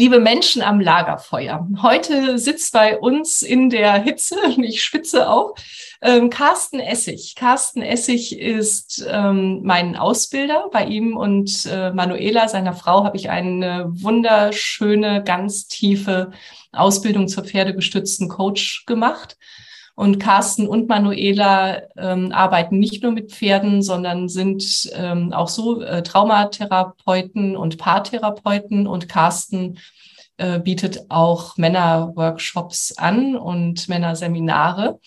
Liebe Menschen am Lagerfeuer. Heute sitzt bei uns in der Hitze, ich schwitze auch, ähm, Carsten Essig. Carsten Essig ist ähm, mein Ausbilder. Bei ihm und äh, Manuela, seiner Frau, habe ich eine wunderschöne, ganz tiefe Ausbildung zur pferdegestützten Coach gemacht. Und Carsten und Manuela ähm, arbeiten nicht nur mit Pferden, sondern sind ähm, auch so äh, Traumatherapeuten und Paartherapeuten. Und Carsten äh, bietet auch Männerworkshops an und Männerseminare.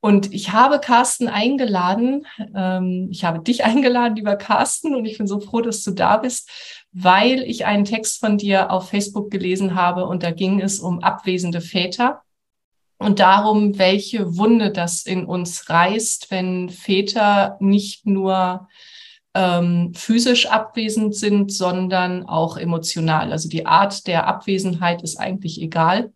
Und ich habe Carsten eingeladen, ähm, ich habe dich eingeladen, lieber Carsten, und ich bin so froh, dass du da bist, weil ich einen Text von dir auf Facebook gelesen habe und da ging es um abwesende Väter und darum, welche Wunde das in uns reißt, wenn Väter nicht nur ähm, physisch abwesend sind, sondern auch emotional. Also die Art der Abwesenheit ist eigentlich egal.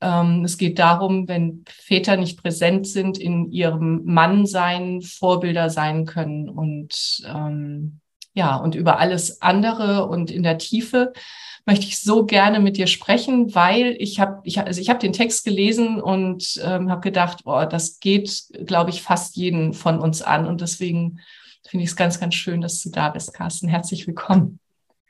Ähm, es geht darum, wenn Väter nicht präsent sind, in ihrem Mannsein Vorbilder sein können und ähm, ja, und über alles andere und in der Tiefe möchte ich so gerne mit dir sprechen, weil ich habe ich, also ich hab den Text gelesen und ähm, habe gedacht, oh, das geht, glaube ich, fast jeden von uns an. Und deswegen finde ich es ganz, ganz schön, dass du da bist, Carsten. Herzlich willkommen.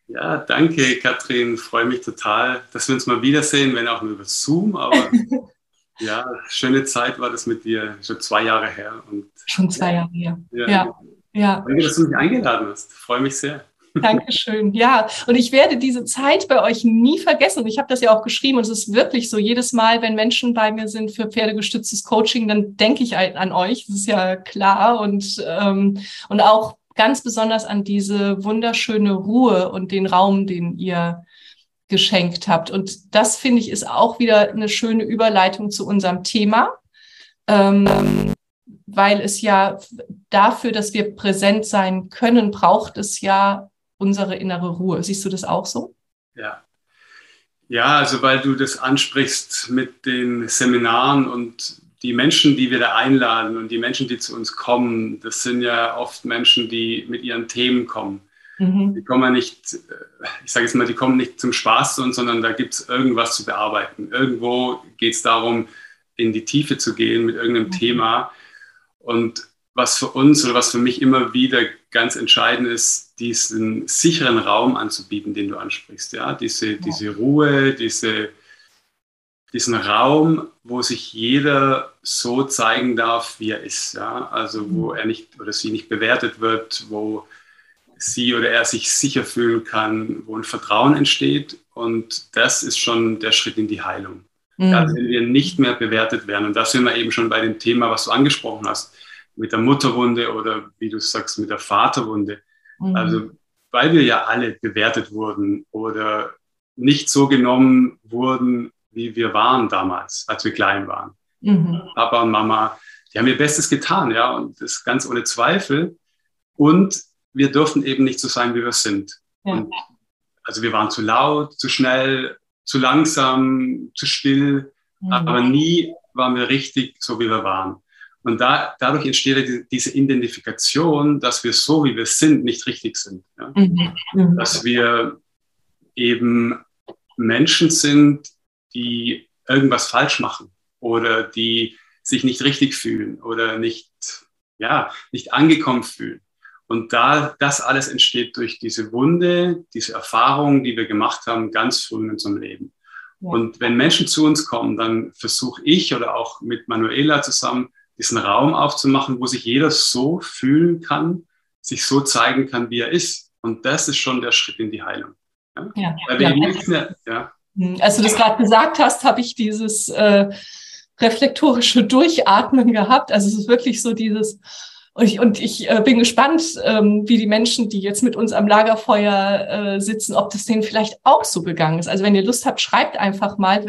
Ja, danke, Katrin. Freue mich total, dass wir uns mal wiedersehen, wenn auch nur über Zoom. Aber ja, schöne Zeit war das mit dir, schon zwei Jahre her. Und, schon zwei Jahre her. Ja, ja. ja. Danke, dass du mich eingeladen hast. Freue mich sehr. Dankeschön. Ja, und ich werde diese Zeit bei euch nie vergessen. Ich habe das ja auch geschrieben und es ist wirklich so, jedes Mal, wenn Menschen bei mir sind für pferdegestütztes Coaching, dann denke ich an euch. Das ist ja klar und, ähm, und auch ganz besonders an diese wunderschöne Ruhe und den Raum, den ihr geschenkt habt. Und das finde ich ist auch wieder eine schöne Überleitung zu unserem Thema. Ähm, weil es ja dafür, dass wir präsent sein können, braucht es ja unsere innere Ruhe. Siehst du das auch so? Ja. Ja, also weil du das ansprichst mit den Seminaren und die Menschen, die wir da einladen und die Menschen, die zu uns kommen, das sind ja oft Menschen, die mit ihren Themen kommen. Mhm. Die kommen ja nicht, ich sage jetzt mal, die kommen nicht zum Spaß zu uns, sondern da gibt es irgendwas zu bearbeiten. Irgendwo geht es darum, in die Tiefe zu gehen mit irgendeinem mhm. Thema. Und was für uns oder was für mich immer wieder ganz entscheidend ist, diesen sicheren Raum anzubieten, den du ansprichst. Ja? Diese, ja. diese Ruhe, diese, diesen Raum, wo sich jeder so zeigen darf, wie er ist. Ja? Also wo mhm. er nicht oder sie nicht bewertet wird, wo sie oder er sich sicher fühlen kann, wo ein Vertrauen entsteht. Und das ist schon der Schritt in die Heilung. Mhm. Da, wenn wir nicht mehr bewertet werden. Und da sind wir eben schon bei dem Thema, was du angesprochen hast mit der Mutterwunde oder wie du sagst, mit der Vaterwunde. Mhm. Also weil wir ja alle bewertet wurden oder nicht so genommen wurden, wie wir waren damals, als wir klein waren. Mhm. Papa und Mama, die haben ihr Bestes getan, ja, und das ganz ohne Zweifel. Und wir durften eben nicht so sein, wie wir sind. Ja. Und also wir waren zu laut, zu schnell, zu langsam, zu still, mhm. aber nie waren wir richtig so, wie wir waren. Und da, dadurch entsteht diese Identifikation, dass wir so, wie wir sind, nicht richtig sind. Ja? Mhm. mhm. Dass wir eben Menschen sind, die irgendwas falsch machen oder die sich nicht richtig fühlen oder nicht, ja, nicht angekommen fühlen. Und da, das alles entsteht durch diese Wunde, diese Erfahrungen, die wir gemacht haben, ganz früh in unserem Leben. Ja. Und wenn Menschen zu uns kommen, dann versuche ich oder auch mit Manuela zusammen, diesen Raum aufzumachen, wo sich jeder so fühlen kann, sich so zeigen kann, wie er ist. Und das ist schon der Schritt in die Heilung. Ja? Ja, Weil wir ja. Mehr, ja. Hm, als du das gerade gesagt hast, habe ich dieses äh, reflektorische Durchatmen gehabt. Also es ist wirklich so dieses, und ich, und ich äh, bin gespannt, ähm, wie die Menschen, die jetzt mit uns am Lagerfeuer äh, sitzen, ob das denen vielleicht auch so gegangen ist. Also wenn ihr Lust habt, schreibt einfach mal,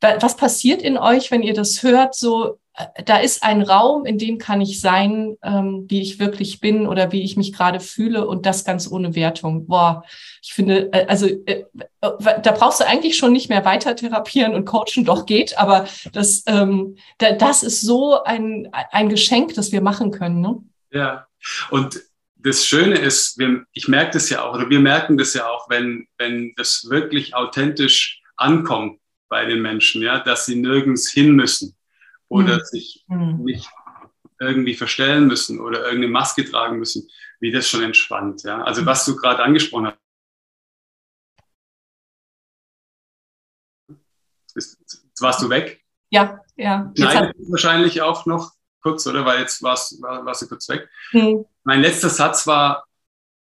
was passiert in euch, wenn ihr das hört, so da ist ein Raum, in dem kann ich sein, ähm, wie ich wirklich bin oder wie ich mich gerade fühle und das ganz ohne Wertung. Boah, ich finde, äh, also äh, äh, da brauchst du eigentlich schon nicht mehr weiter therapieren und coachen, doch geht, aber das, ähm, da, das ist so ein, ein Geschenk, das wir machen können. Ne? Ja, und das Schöne ist, wir, ich merke das ja auch, oder wir merken das ja auch, wenn, wenn das wirklich authentisch ankommt bei den Menschen, ja, dass sie nirgends hin müssen oder mhm. sich mhm. nicht irgendwie verstellen müssen oder irgendeine Maske tragen müssen, wie das schon entspannt. Ja? Also was du gerade angesprochen hast. Jetzt warst du weg? Ja, ja. Nein, wahrscheinlich auch noch kurz, oder? Weil jetzt warst, war, warst du kurz weg. Mhm. Mein letzter Satz war,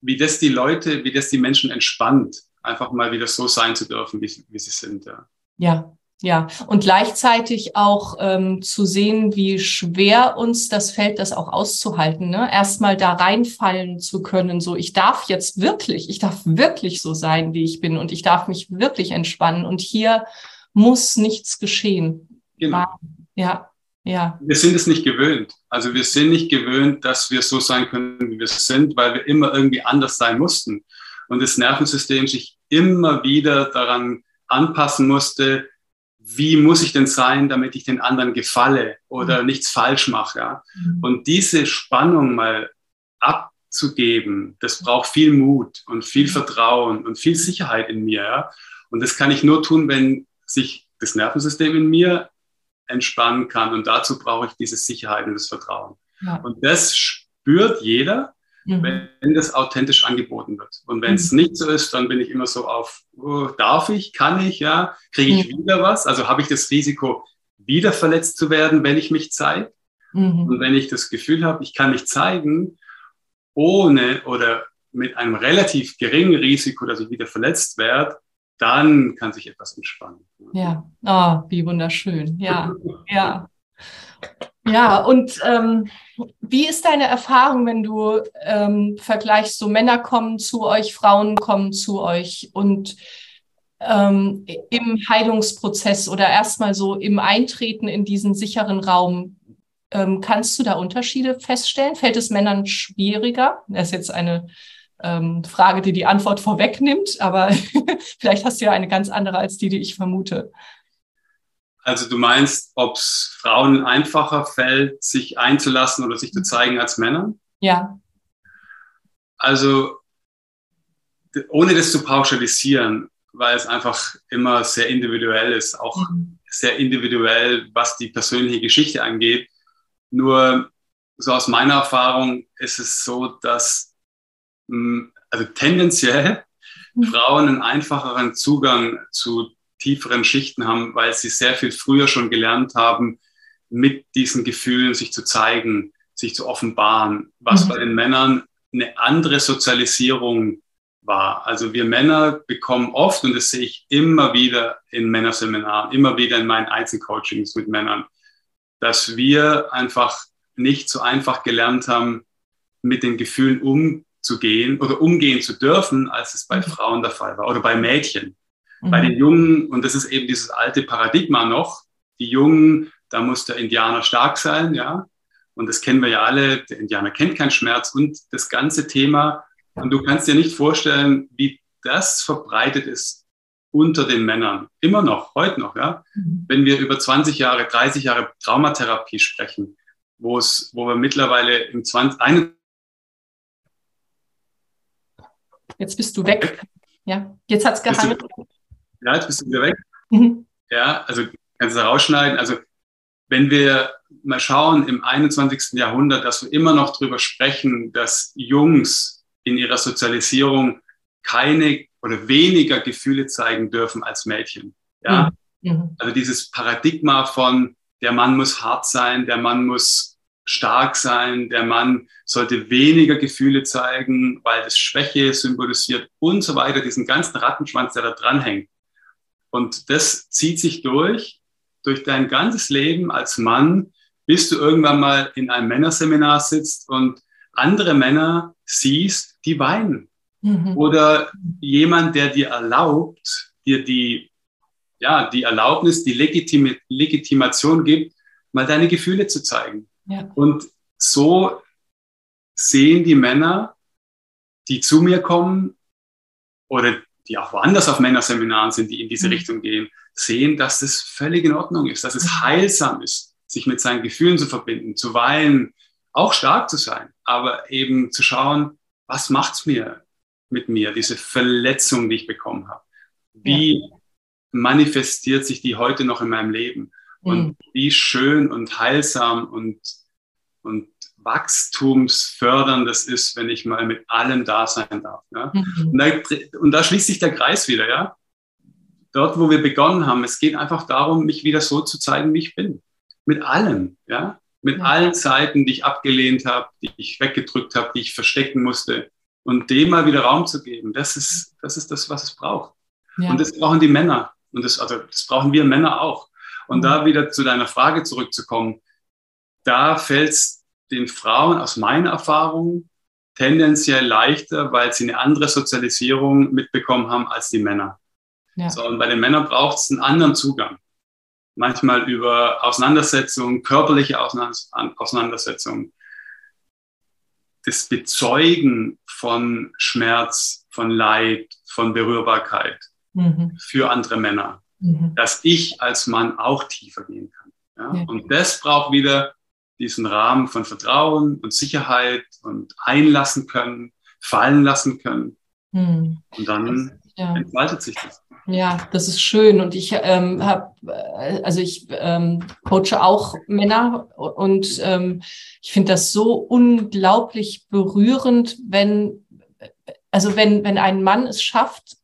wie das die Leute, wie das die Menschen entspannt, einfach mal wieder so sein zu dürfen, wie, wie sie sind. Ja. ja, ja, und gleichzeitig auch ähm, zu sehen, wie schwer uns das fällt, das auch auszuhalten. Ne? Erstmal da reinfallen zu können, so ich darf jetzt wirklich, ich darf wirklich so sein, wie ich bin und ich darf mich wirklich entspannen und hier muss nichts geschehen. Genau. Ja, ja. Wir sind es nicht gewöhnt. Also wir sind nicht gewöhnt, dass wir so sein können, wie wir sind, weil wir immer irgendwie anders sein mussten und das Nervensystem sich immer wieder daran anpassen musste, wie muss ich denn sein, damit ich den anderen gefalle oder mhm. nichts falsch mache. Ja? Mhm. Und diese Spannung mal abzugeben, das braucht viel Mut und viel mhm. Vertrauen und viel Sicherheit in mir. Ja? Und das kann ich nur tun, wenn sich das Nervensystem in mir entspannen kann. Und dazu brauche ich diese Sicherheit und das Vertrauen. Ja. Und das spürt jeder mhm. wenn das authentisch angeboten wird. Und wenn es mhm. nicht so ist, dann bin ich immer so auf, oh, darf ich, kann ich, ja, kriege ich mhm. wieder was? Also habe ich das Risiko, wieder verletzt zu werden, wenn ich mich zeige. Mhm. Und wenn ich das Gefühl habe, ich kann mich zeigen, ohne oder mit einem relativ geringen Risiko, dass ich wieder verletzt werde, dann kann sich etwas entspannen. Ja, oh, wie wunderschön. Ja, ja. Ja, und ähm, wie ist deine Erfahrung, wenn du ähm, vergleichst, so Männer kommen zu euch, Frauen kommen zu euch und ähm, im Heilungsprozess oder erstmal so im Eintreten in diesen sicheren Raum, ähm, kannst du da Unterschiede feststellen? Fällt es Männern schwieriger? Das ist jetzt eine ähm, Frage, die die Antwort vorwegnimmt, aber vielleicht hast du ja eine ganz andere als die, die ich vermute. Also du meinst, ob es Frauen einfacher fällt, sich einzulassen oder sich zu zeigen als Männern? Ja. Also ohne das zu pauschalisieren, weil es einfach immer sehr individuell ist, auch mhm. sehr individuell, was die persönliche Geschichte angeht. Nur so aus meiner Erfahrung ist es so, dass also tendenziell mhm. Frauen einen einfacheren Zugang zu tieferen Schichten haben, weil sie sehr viel früher schon gelernt haben, mit diesen Gefühlen sich zu zeigen, sich zu offenbaren, was mhm. bei den Männern eine andere Sozialisierung war. Also wir Männer bekommen oft, und das sehe ich immer wieder in Männerseminaren, immer wieder in meinen Einzelcoachings mit Männern, dass wir einfach nicht so einfach gelernt haben, mit den Gefühlen umzugehen oder umgehen zu dürfen, als es bei mhm. Frauen der Fall war oder bei Mädchen. Mhm. Bei den Jungen, und das ist eben dieses alte Paradigma noch, die Jungen, da muss der Indianer stark sein, ja. Und das kennen wir ja alle, der Indianer kennt keinen Schmerz und das ganze Thema. Und du kannst dir nicht vorstellen, wie das verbreitet ist unter den Männern. Immer noch, heute noch, ja. Mhm. Wenn wir über 20 Jahre, 30 Jahre Traumatherapie sprechen, wo es, wo wir mittlerweile im 20, Jetzt bist du weg. Ja, jetzt hat es gehandelt. Ja, jetzt bist du wieder weg. Mhm. Ja, also kannst du rausschneiden. Also wenn wir mal schauen im 21. Jahrhundert, dass wir immer noch darüber sprechen, dass Jungs in ihrer Sozialisierung keine oder weniger Gefühle zeigen dürfen als Mädchen. Ja? Mhm. mhm. Also dieses Paradigma von der Mann muss hart sein, der Mann muss stark sein, der Mann sollte weniger Gefühle zeigen, weil das Schwäche symbolisiert und so weiter, diesen ganzen Rattenschwanz, der da dranhängt. Und das zieht sich durch, durch dein ganzes Leben als Mann, bis du irgendwann mal in einem Männerseminar sitzt und andere Männer siehst, die weinen. Mhm. Oder jemand, der dir erlaubt, dir die, ja, die Erlaubnis, die Legitim Legitimation gibt, mal deine Gefühle zu zeigen. Ja. Und so sehen die Männer, die zu mir kommen oder die auch woanders auf Männerseminaren sind, die in diese mhm. Richtung gehen, sehen, dass das völlig in Ordnung ist, dass es mhm. heilsam ist, sich mit seinen Gefühlen zu verbinden, zu weinen, auch stark zu sein, aber eben zu schauen, was macht's mir mit mir, diese Verletzung, die ich bekommen habe? Wie ja. manifestiert sich die heute noch in meinem Leben? Und mhm. wie schön und heilsam und, und wachstumsfördernd das ist, wenn ich mal mit allem da sein darf. Ja? Mhm. Und, da, und da schließt sich der Kreis wieder, ja. Dort, wo wir begonnen haben, es geht einfach darum, mich wieder so zu zeigen, wie ich bin. Mit allem, ja. Mit ja. allen Zeiten, die ich abgelehnt habe, die ich weggedrückt habe, die ich verstecken musste. Und dem mal wieder Raum zu geben, das ist das, ist das was es braucht. Ja. Und das brauchen die Männer. Und das, also, das brauchen wir Männer auch. Und mhm. da wieder zu deiner Frage zurückzukommen, da fällt es den Frauen aus meiner Erfahrung tendenziell leichter, weil sie eine andere Sozialisierung mitbekommen haben als die Männer. Ja. So, und bei den Männern braucht es einen anderen Zugang. Manchmal über Auseinandersetzungen, körperliche Auseinandersetzungen. Das Bezeugen von Schmerz, von Leid, von Berührbarkeit mhm. für andere Männer. Mhm. Dass ich als Mann auch tiefer gehen kann. Ja? Ja. Und das braucht wieder diesen Rahmen von Vertrauen und Sicherheit und einlassen können, fallen lassen können. Hm. Und dann ja. entfaltet sich das. Ja, das ist schön. Und ich ähm, habe, äh, also ich ähm, coache auch Männer und ähm, ich finde das so unglaublich berührend, wenn, also wenn, wenn ein Mann es schafft,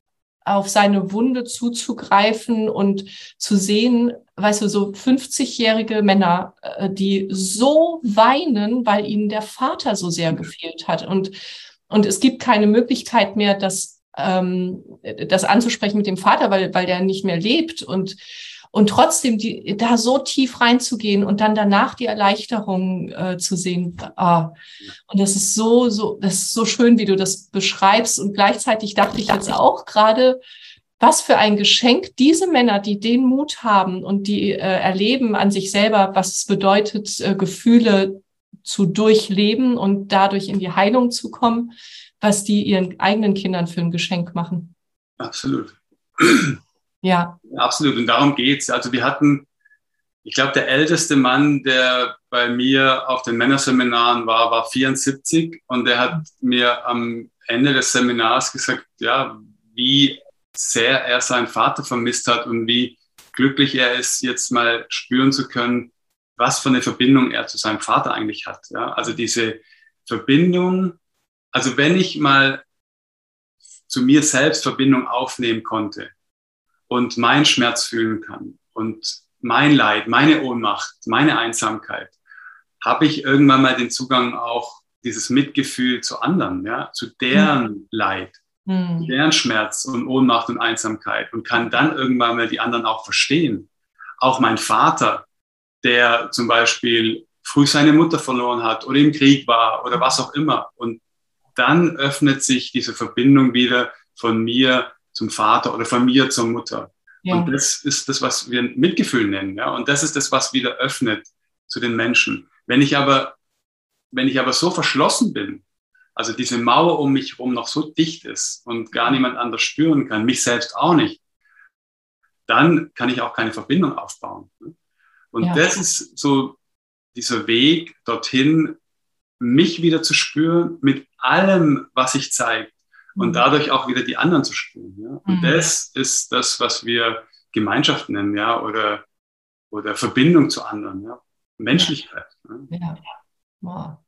auf seine Wunde zuzugreifen und zu sehen, weißt du, so 50-jährige Männer, äh, die so weinen, weil ihnen der Vater so sehr gefehlt hat. Und, und es gibt keine Möglichkeit mehr, das, ähm, das anzusprechen mit dem Vater, weil, weil der nicht mehr lebt. Und und trotzdem die, da so tief reinzugehen und dann danach die Erleichterung äh, zu sehen. Ah. Und das ist so, so, das ist so schön, wie du das beschreibst. Und gleichzeitig dachte ich jetzt auch gerade, was für ein Geschenk diese Männer, die den Mut haben und die äh, erleben an sich selber, was es bedeutet, äh, Gefühle zu durchleben und dadurch in die Heilung zu kommen, was die ihren eigenen Kindern für ein Geschenk machen. Absolut. Ja. Absolut. Und darum geht's. Also wir hatten, ich glaube, der älteste Mann, der bei mir auf den Männerseminaren war, war 74 und der hat mir am Ende des Seminars gesagt, ja, wie sehr er seinen Vater vermisst hat und wie glücklich er ist, jetzt mal spüren zu können, was für eine Verbindung er zu seinem Vater eigentlich hat. Ja? Also diese Verbindung, also wenn ich mal zu mir selbst Verbindung aufnehmen konnte, und meinen Schmerz fühlen kann und mein Leid, meine Ohnmacht, meine Einsamkeit, habe ich irgendwann mal den Zugang auch dieses Mitgefühl zu anderen, ja, zu deren mhm. Leid, mhm. Schmerz und Ohnmacht und Einsamkeit und kann dann irgendwann mal die anderen auch verstehen. Auch mein Vater, der zum Beispiel früh seine Mutter verloren hat oder im Krieg war oder was auch immer. Und dann öffnet sich diese Verbindung wieder von mir zu zum Vater oder von mir zur Mutter. Ja. Und das ist das, was wir Mitgefühl nennen. Ja? Und das ist das, was wieder öffnet zu den Menschen. Wenn ich aber, wenn ich aber so verschlossen bin, also diese Mauer um mich herum noch so dicht ist und gar niemand anders spüren kann, mich selbst auch nicht, dann kann ich auch keine Verbindung aufbauen. Und ja. das ist so dieser Weg dorthin, mich wieder zu spüren mit allem, was sich zeigt und mhm. dadurch auch wieder die anderen zu spüren. Ja? Und mhm. das ist das, was wir Gemeinschaft nennen, ja, oder, oder Verbindung zu anderen, ja. Menschlichkeit. Ja. ja. Wow.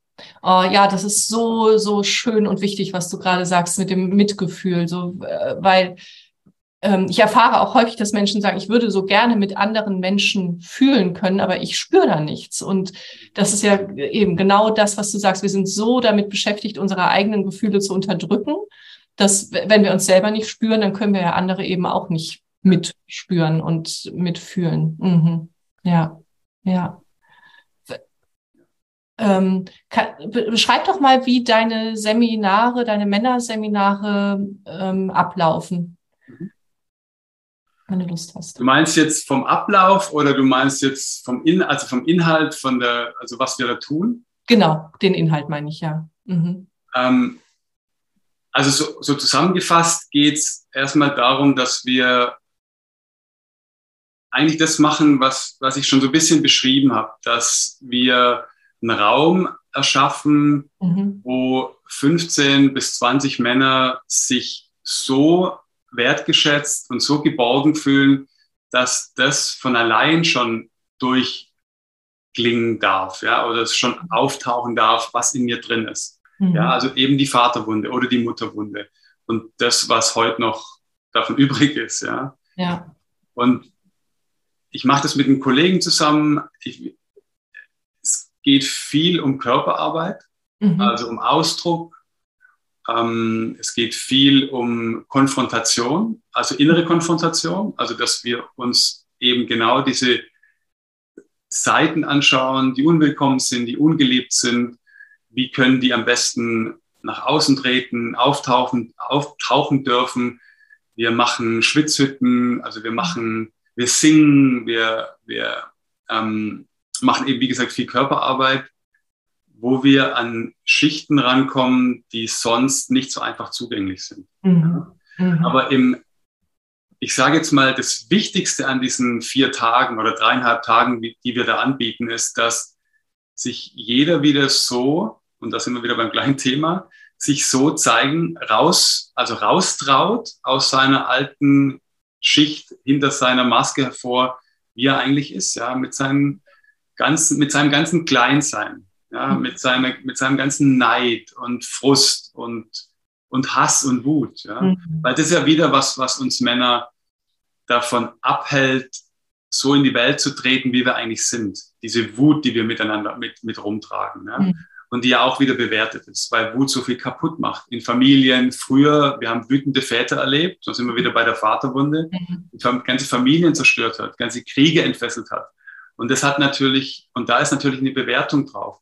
Oh, ja, das ist so, so schön und wichtig, was du gerade sagst mit dem Mitgefühl, so, äh, weil ähm, ich erfahre auch häufig, dass Menschen sagen, ich würde so gerne mit anderen Menschen fühlen können, aber ich spüre da nichts. Und das ist ja eben genau das, was du sagst. Wir sind so damit beschäftigt, unsere eigenen Gefühle zu unterdrücken, dass wenn wir uns selber nicht spüren, dann können wir ja andere eben auch nicht mitspüren und mitfühlen. Mhm. Ja, ja. Ähm, kann, beschreib doch mal, wie deine Seminare, deine Männerseminare ähm, ablaufen. Mhm wenn du Lust hast. Du meinst jetzt vom Ablauf oder du meinst jetzt vom, In also vom Inhalt, von der, also was wir da tun? Genau, den Inhalt meine ich, ja. Mhm. Ähm, also so, so zusammengefasst geht es erstmal darum, dass wir eigentlich das machen, was, was ich schon so ein bisschen beschrieben habe, dass wir einen Raum erschaffen, mhm. wo 15 bis 20 Männer sich so wertgeschätzt und so geborgen fühlen, dass das von allein schon durchklingen darf, ja, oder es schon auftauchen darf, was in mir drin ist. Mhm. Ja, also eben die Vaterwunde oder die Mutterwunde und das, was heute noch davon übrig ist, ja. Ja. Und ich mache das mit einem Kollegen zusammen. Ich, geht viel um Körperarbeit, mhm. also um Ausdruck, ähm, es geht viel um Konfrontation, also innere Konfrontation, also dass wir uns eben genau diese Seiten anschauen, die unwillkommen sind, die ungeliebt sind. Wie können die am besten nach außen treten, auftauchen, auftauchen dürfen? Wir machen Schwitzhütten, also wir machen, wir singen, wir, wir ähm, machen eben, wie gesagt, viel Körperarbeit wo wir an Schichten rankommen, die sonst nicht so einfach zugänglich sind. Mhm. Mhm. Aber im, ich sage jetzt mal, das Wichtigste an diesen vier Tagen oder dreieinhalb Tagen, die wir da anbieten, ist, dass sich jeder wieder so, und da sind wir wieder beim gleichen Thema, sich so zeigen, raus, also raustraut aus seiner alten Schicht hinter seiner Maske hervor, wie er eigentlich ist, ja, mit seinem ganzen, mit seinem ganzen Kleinsein ja, mhm. mit, seiner, mit seinem ganzen Neid und Frust und, und Hass und Wut. Ja? Mhm. Weil das ist ja wieder was, was uns Männer davon abhält, so in die Welt zu treten, wie wir eigentlich sind. Diese Wut, die wir miteinander mit, mit rumtragen. Ja? Mhm. Und die ja auch wieder bewertet ist, weil Wut so viel kaputt macht. In Familien früher, wir haben wütende Väter erlebt, da sind wir wieder bei der Vaterwunde, mhm. die ganze Familien zerstört hat, ganze Kriege entfesselt hat. Und das hat natürlich, und da ist natürlich eine Bewertung drauf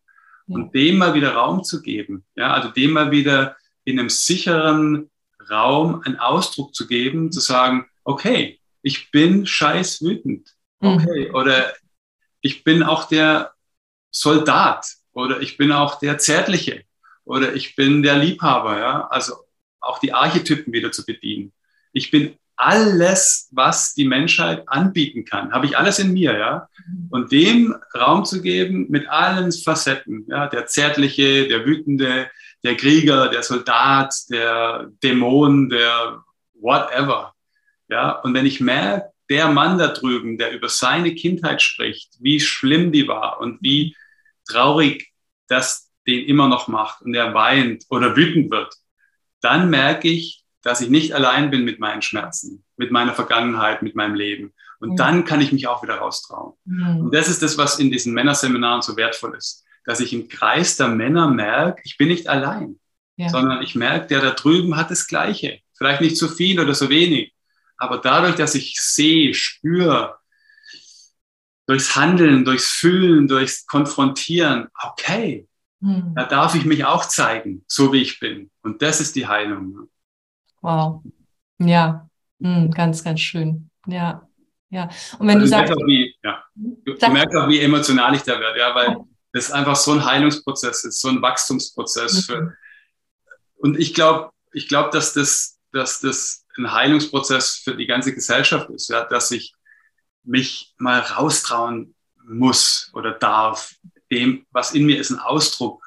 und dem mal wieder Raum zu geben. Ja, also dem mal wieder in einem sicheren Raum einen Ausdruck zu geben, zu sagen, okay, ich bin scheiß wütend. Mhm. Okay, mhm. oder ich bin auch der Soldat oder ich bin auch der Zärtliche oder ich bin der Liebhaber, ja, also auch die Archetypen wieder zu bedienen. Ich bin alles, was die Menschheit anbieten kann, habe ich alles in mir, ja. Und dem Raum zu geben mit allen Facetten, ja, der Zärtliche, der Wütende, der Krieger, der Soldat, der Dämon, der whatever, ja. Und wenn ich merke, der Mann da drüben, der über seine Kindheit spricht, wie schlimm die war und wie traurig das den immer noch macht und er weint oder wütend wird, dann merke ich, dass ich nicht allein bin mit meinen Schmerzen, mit meiner Vergangenheit, mit meinem Leben. Und mhm. dann kann ich mich auch wieder raustrauen. Mhm. Und das ist das, was in diesen Männerseminaren so wertvoll ist, dass ich im Kreis der Männer merke, ich bin nicht allein, ja. sondern ich merke, der da drüben hat das Gleiche. Vielleicht nicht so viel oder so wenig, aber dadurch, dass ich sehe, spüre, durchs Handeln, durchs Fühlen, durchs Konfrontieren, okay, mhm. da darf ich mich auch zeigen, so wie ich bin. Und das ist die Heilung. Wow. Ja, Mm, ganz, ganz schön. Ja. Ja. Und wenn also du, sagst. Wie, ja. du, du merkst auch, wie emotional ich da werde, ja, weil das einfach so ein Heilungsprozess ist, so ein Wachstumsprozess. Mhm. Für, und ich glaube, ich glaube, dass das, dass das ein Heilungsprozess für die ganze Gesellschaft ist, ja, dass ich mich mal raustrauen muss oder darf, dem, was in mir ist, einen Ausdruck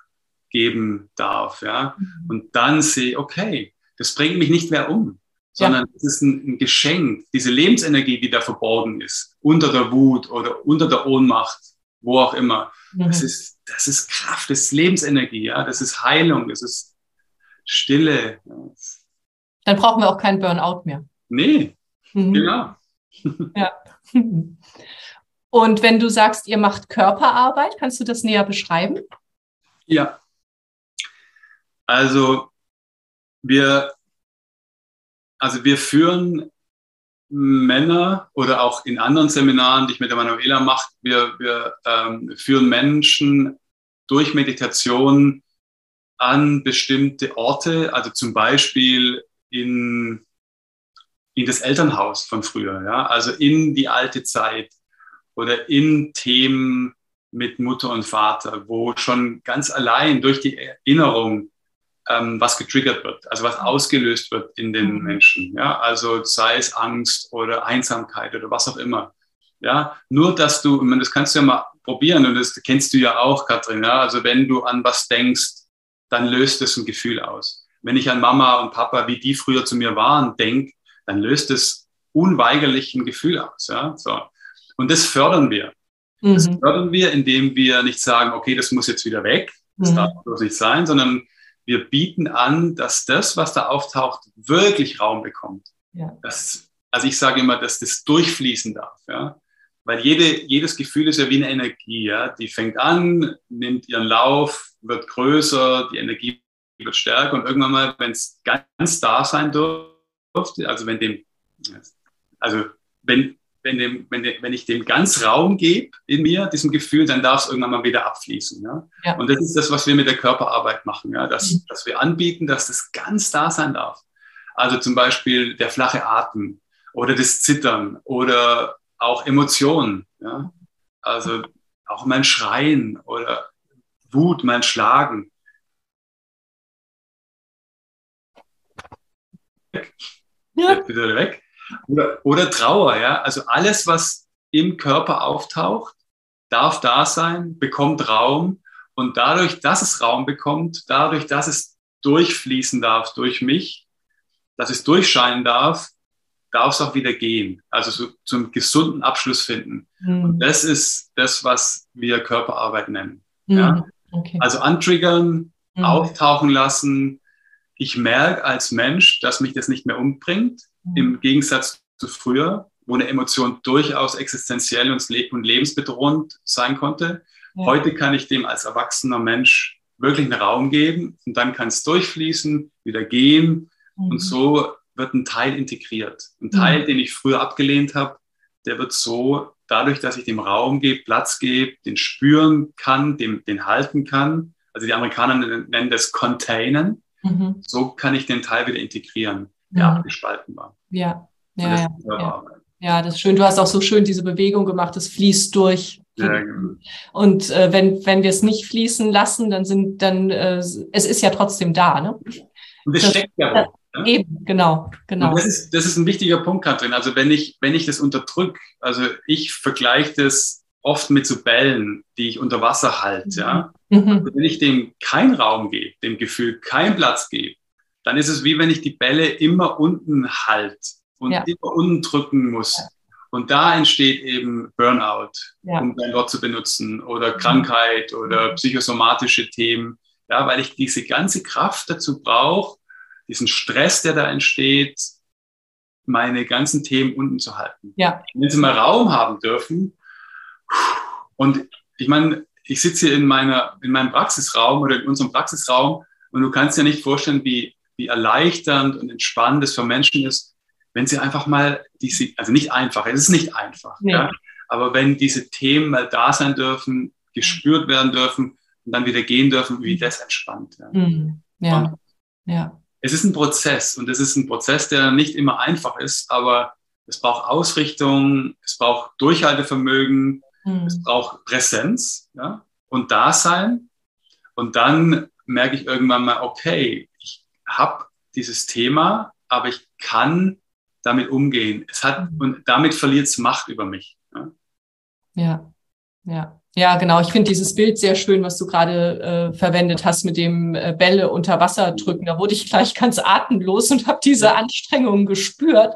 geben darf, ja. Mhm. Und dann sehe, okay, das bringt mich nicht mehr um, sondern es ja. ist ein, ein, Geschenk, diese Lebensenergie, die da verborgen ist, unter der Wut oder unter der Ohnmacht, wo auch immer. Mhm. Das, ist, das ist Kraft, das ist Lebensenergie, ja, das ist Heilung, das ist Stille. Dann brauchen wir auch keinen Burnout mehr. Nee, mhm. genau. Ja. Und wenn du sagst, ihr macht Körperarbeit, kannst du das näher beschreiben? Ja. Also wir, also wir führen Männer oder auch in anderen Seminaren, die ich mit der Manuela mache, wir, wir ähm, führen Menschen durch Meditation an bestimmte Orte, also zum Beispiel in, in das Elternhaus von früher, ja, also in die alte Zeit oder in Themen mit Mutter und Vater, wo schon ganz allein durch die Erinnerung ähm, was getriggert wird, also was ausgelöst wird in den mhm. Menschen. Ja? Also sei es Angst oder Einsamkeit oder was auch immer. Ja? Nur, dass du, ich meine, das kannst du ja mal probieren und das kennst du ja auch, Katrin. Ja? Also wenn du an was denkst, dann löst es ein Gefühl aus. Wenn ich an Mama und Papa, wie die früher zu mir waren, denke, dann löst es unweigerlich ein Gefühl aus. Ja? So. Und das fördern wir. Mhm. Das fördern wir, indem wir nicht sagen, okay, das muss jetzt wieder weg, das mhm. darf bloß nicht sein, sondern wir bieten an, dass das, was da auftaucht, wirklich Raum bekommt. Ja. Das, also ich sage immer, dass das durchfließen darf. Ja? Weil jede, jedes Gefühl ist ja wie eine Energie. Ja? Die fängt an, nimmt ihren Lauf, wird größer, die Energie wird stärker und irgendwann mal, wenn es ganz da sein dürfte, also wenn dem, also wenn, wenn, dem, wenn, dem, wenn ich dem ganz Raum gebe in mir, diesem Gefühl, dann darf es irgendwann mal wieder abfließen. Ja? ja? Und das ist das, was wir mit der Körperarbeit machen, ja? dass, mhm. dass wir anbieten, dass das ganz da sein darf. Also zum Beispiel der flache Atem oder das Zittern oder auch Emotionen. Ja? Also auch mein Schreien oder Wut, mein Schlagen. Ja. Wieder weg. Oder, oder Trauer, ja. Also alles, was im Körper auftaucht, darf da sein, bekommt Raum. Und dadurch, dass es Raum bekommt, dadurch, dass es durchfließen darf durch mich, dass es durchscheinen darf, darf es auch wieder gehen. Also so, zum gesunden Abschluss finden. Mhm. Und das ist das, was wir Körperarbeit nennen. Mhm. Ja? Okay. Also antriggern, mhm. auftauchen lassen. Ich merke als Mensch, dass mich das nicht mehr umbringt. Im Gegensatz zu früher, wo eine Emotion durchaus existenziell und lebensbedrohend sein konnte. Ja. Heute kann ich dem als erwachsener Mensch wirklich einen Raum geben und dann kann es durchfließen, wieder gehen mhm. und so wird ein Teil integriert. Ein Teil, mhm. den ich früher abgelehnt habe, der wird so dadurch, dass ich dem Raum gebe, Platz gebe, den spüren kann, den, den halten kann. Also die Amerikaner nennen das Containen. Mhm. So kann ich den Teil wieder integrieren, der mhm. abgespalten war. Ja, ja, ja, ja. ja, das ist schön. Du hast auch so schön diese Bewegung gemacht, es fließt durch. Ja, genau. Und äh, wenn, wenn wir es nicht fließen lassen, dann sind, dann, äh, es ist ja trotzdem da, ne? Und es steckt ja auch. Eben, genau, genau. Und das ist, das ist ein wichtiger Punkt, Katrin. Also wenn ich, wenn ich das unterdrücke, also ich vergleiche das oft mit so Bällen, die ich unter Wasser halte, mhm. ja. Mhm. Also wenn ich dem keinen Raum gebe, dem Gefühl keinen Platz gebe, dann ist es wie wenn ich die Bälle immer unten halte und ja. immer unten drücken muss. Ja. Und da entsteht eben Burnout, ja. um dein Wort zu benutzen, oder. Krankheit oder mhm. psychosomatische Themen, ja, weil ich diese ganze Kraft dazu brauche, diesen Stress, der da entsteht, meine ganzen Themen unten zu halten. Ja. Wenn sie mal Raum haben dürfen. Und ich meine, ich sitze hier in, meiner, in meinem Praxisraum oder in unserem Praxisraum und du kannst dir nicht vorstellen, wie, wie erleichternd und entspannend es für Menschen ist, wenn sie einfach mal diese, also nicht einfach, es ist nicht einfach, nee. ja, aber wenn diese Themen mal da sein dürfen, gespürt werden dürfen und dann wieder gehen dürfen, wie das entspannt. Ja. Mhm. ja. ja es ist ein Prozess und es ist ein Prozess, der nicht immer einfach ist, aber es braucht Ausrichtung, es braucht Durchhaltevermögen, mhm. es braucht Präsenz ja, und Dasein. Und dann merke ich irgendwann mal, okay, habe dieses Thema, aber ich kann damit umgehen. Es hat, mhm. und damit verliert es Macht über mich. Ja, ja. ja. Ja, genau. Ich finde dieses Bild sehr schön, was du gerade äh, verwendet hast mit dem äh, Bälle unter Wasser drücken. Da wurde ich gleich ganz atemlos und habe diese Anstrengung gespürt.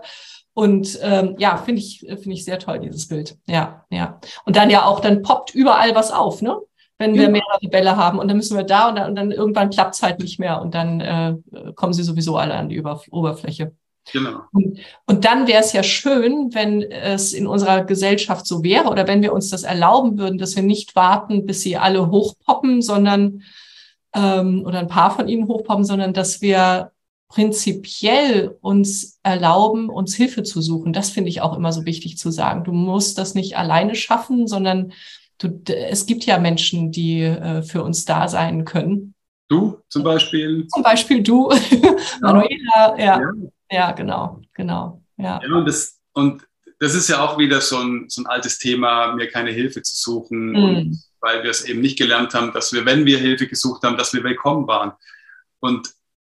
Und ähm, ja, finde ich, finde ich sehr toll, dieses Bild. Ja, ja. Und dann ja auch, dann poppt überall was auf, ne? Wenn wir mehrere Bälle haben und dann müssen wir da und dann, und dann irgendwann klappt es halt nicht mehr und dann äh, kommen sie sowieso alle an die Über Oberfläche. Genau. Und, und dann wäre es ja schön, wenn es in unserer Gesellschaft so wäre oder wenn wir uns das erlauben würden, dass wir nicht warten, bis sie alle hochpoppen, sondern ähm, oder ein paar von ihnen hochpoppen, sondern dass wir prinzipiell uns erlauben, uns Hilfe zu suchen. Das finde ich auch immer so wichtig zu sagen. Du musst das nicht alleine schaffen, sondern du, es gibt ja Menschen, die äh, für uns da sein können. Du zum Beispiel. Zum Beispiel du, ja. Manuela, ja. ja. Ja, genau, genau. Ja, ja und, das, und das ist ja auch wieder so ein, so ein altes Thema, mir keine Hilfe zu suchen, mhm. weil wir es eben nicht gelernt haben, dass wir, wenn wir Hilfe gesucht haben, dass wir willkommen waren. Und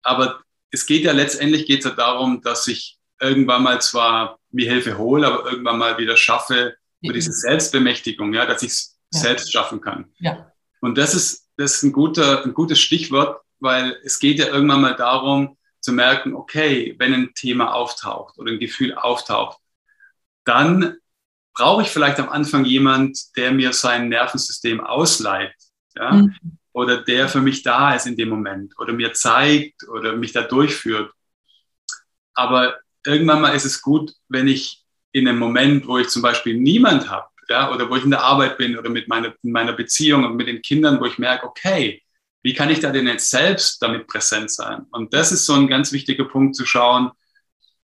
aber es geht ja letztendlich geht ja darum, dass ich irgendwann mal zwar mir Hilfe hole, aber irgendwann mal wieder schaffe, über diese Selbstbemächtigung, ja, dass ich es ja. selbst schaffen kann. Ja. Und das ist, das ist ein, guter, ein gutes Stichwort, weil es geht ja irgendwann mal darum, zu merken, okay, wenn ein Thema auftaucht oder ein Gefühl auftaucht, dann brauche ich vielleicht am Anfang jemand, der mir sein Nervensystem ausleiht, ja? Mhm. oder der für mich da ist in dem Moment oder mir zeigt oder mich da durchführt. Aber irgendwann mal ist es gut, wenn ich in einem Moment, wo ich zum Beispiel niemand habe, ja, oder wo ich in der Arbeit bin oder mit meiner, in meiner Beziehung und mit den Kindern, wo ich merke, okay, wie kann ich da denn jetzt selbst damit präsent sein? Und das ist so ein ganz wichtiger Punkt zu schauen,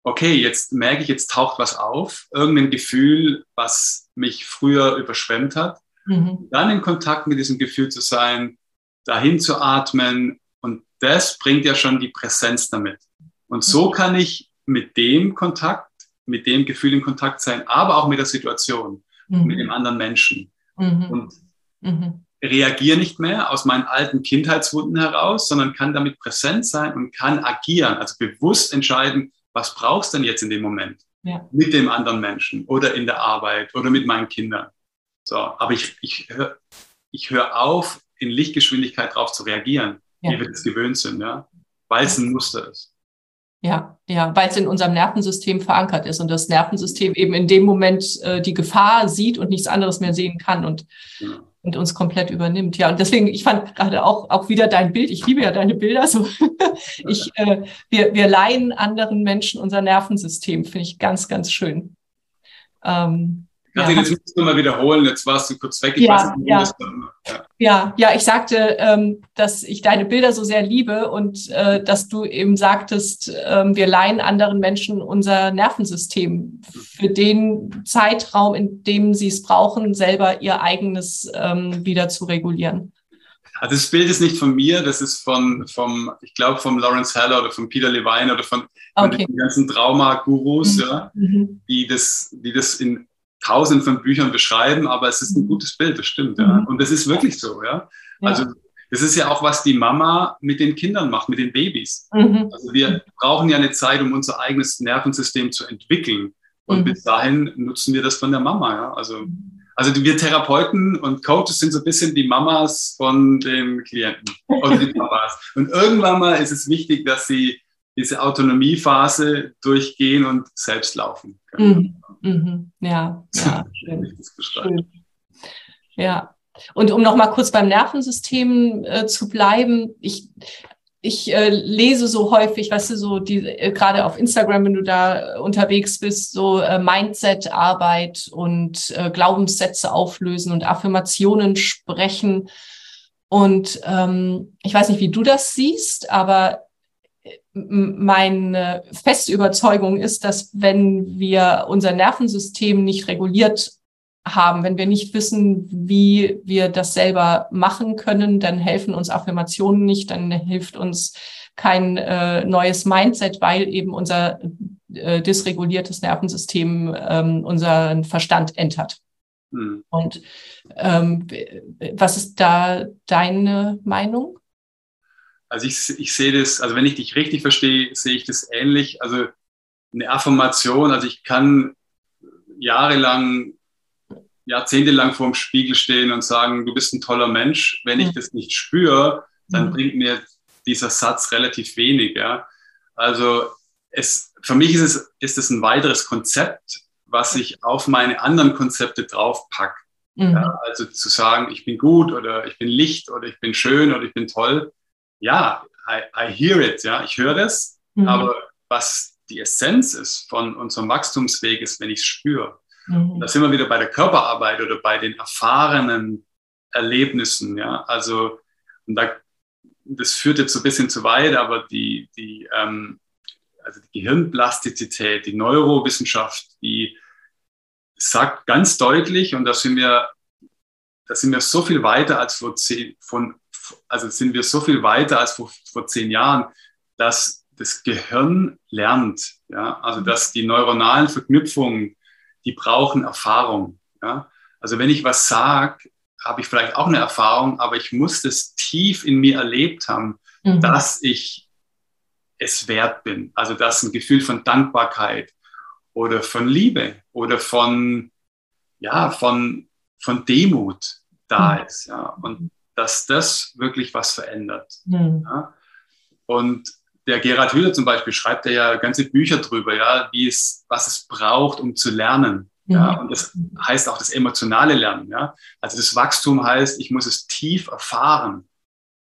okay, jetzt merke ich, jetzt taucht was auf, irgendein Gefühl, was mich früher überschwemmt hat. Mhm. Dann in Kontakt mit diesem Gefühl zu sein, dahin zu atmen und das bringt ja schon die Präsenz damit. Und so mhm. kann ich mit dem Kontakt, mit dem Gefühl in Kontakt sein, aber auch mit der Situation, mhm. mit dem anderen Menschen. Mhm. Und mhm reagiere nicht mehr aus meinen alten Kindheitswunden heraus, sondern kann damit präsent sein und kann agieren, also bewusst entscheiden, was brauchst du denn jetzt in dem Moment ja. mit dem anderen Menschen oder in der Arbeit oder mit meinen Kindern. So, aber ich, ich höre ich hör auf, in Lichtgeschwindigkeit darauf zu reagieren, ja. wie wir das gewöhnt sind, ja? weil es ein Muster ist. Ja, ja, weil es in unserem Nervensystem verankert ist und das Nervensystem eben in dem Moment äh, die Gefahr sieht und nichts anderes mehr sehen kann. Und ja und uns komplett übernimmt. Ja, und deswegen, ich fand gerade auch, auch wieder dein Bild, ich liebe ja deine Bilder, so ich, äh, wir, wir leihen anderen Menschen unser Nervensystem, finde ich ganz, ganz schön. Ähm, ja, jetzt musst du mal wiederholen, jetzt warst du kurz weg. Ich ja, nicht, ja. ja. ja, ja, ich sagte, ähm, dass ich deine Bilder so sehr liebe und äh, dass du eben sagtest, ähm, wir leihen anderen Menschen unser Nervensystem für den Zeitraum, in dem sie es brauchen, selber ihr eigenes ähm, wieder zu regulieren. Also das Bild ist nicht von mir, das ist von, vom, ich glaube, vom Lawrence Heller oder von Peter Levine oder von, okay. von den ganzen Trauma-Gurus, mhm. ja, mhm. die, das, die das in tausend von Büchern beschreiben, aber es ist ein mhm. gutes Bild, das stimmt. Ja. Mhm. Und das ist wirklich so, ja. Also das ist ja auch, was die Mama mit den Kindern macht, mit den Babys. Mhm. Also wir brauchen ja eine Zeit, um unser eigenes Nervensystem zu entwickeln. Und mhm. bis dahin nutzen wir das von der Mama. Ja? Also, also wir Therapeuten und Coaches sind so ein bisschen die Mamas von den Klienten oder die Papas. Und irgendwann mal ist es wichtig, dass sie diese Autonomiephase durchgehen und selbst laufen können. Mhm. Mhm. Ja, ja, schön. schön. Ja. Und um noch mal kurz beim Nervensystem äh, zu bleiben, ich, ich äh, lese so häufig, weißt du, so die äh, gerade auf Instagram, wenn du da unterwegs bist, so äh, Mindset-Arbeit und äh, Glaubenssätze auflösen und Affirmationen sprechen. Und ähm, ich weiß nicht, wie du das siehst, aber meine feste Überzeugung ist, dass wenn wir unser Nervensystem nicht reguliert haben, wenn wir nicht wissen, wie wir das selber machen können, dann helfen uns Affirmationen nicht, dann hilft uns kein äh, neues Mindset, weil eben unser äh, dysreguliertes Nervensystem ähm, unseren Verstand entert. Hm. Und ähm, was ist da deine Meinung? Also ich, ich sehe das, also wenn ich dich richtig verstehe, sehe ich das ähnlich. Also eine Affirmation, also ich kann jahrelang, jahrzehntelang vor dem Spiegel stehen und sagen, du bist ein toller Mensch. Wenn ich hm. das nicht spüre, dann mhm. bringt mir dieser Satz relativ wenig. Ja? Also es, für mich ist es, ist es ein weiteres Konzept, was ich auf meine anderen Konzepte draufpacke. Mhm. Ja, also zu sagen, ich bin gut oder ich bin Licht oder ich bin schön oder ich bin toll. Ja, I, I hear it, ja, ich höre das. Mhm. Aber was die Essenz ist von unserem Wachstumsweg ist, wenn ich es spüre. Mhm. Da sind wir wieder bei der Körperarbeit oder bei den erfahrenen Erlebnissen, ja. Also, und da, das führt jetzt so ein bisschen zu weit, aber die, die, ähm, also die Gehirnplastizität, die Neurowissenschaft, die sagt ganz deutlich, und da sind wir, da sind wir so viel weiter als vor zehn, von, also sind wir so viel weiter als vor, vor zehn Jahren, dass das Gehirn lernt, ja, also dass die neuronalen Verknüpfungen, die brauchen Erfahrung, ja. Also wenn ich was sage, habe ich vielleicht auch eine Erfahrung, aber ich muss das tief in mir erlebt haben, mhm. dass ich es wert bin. Also dass ein Gefühl von Dankbarkeit oder von Liebe oder von, ja, von, von Demut da mhm. ist. Ja. Und dass das wirklich was verändert. Mhm. Ja. Und der Gerhard Hüller zum Beispiel schreibt ja ganze Bücher drüber, ja, wie es, was es braucht, um zu lernen. Ja, mhm. und das heißt auch das emotionale Lernen. Ja? Also das Wachstum heißt, ich muss es tief erfahren,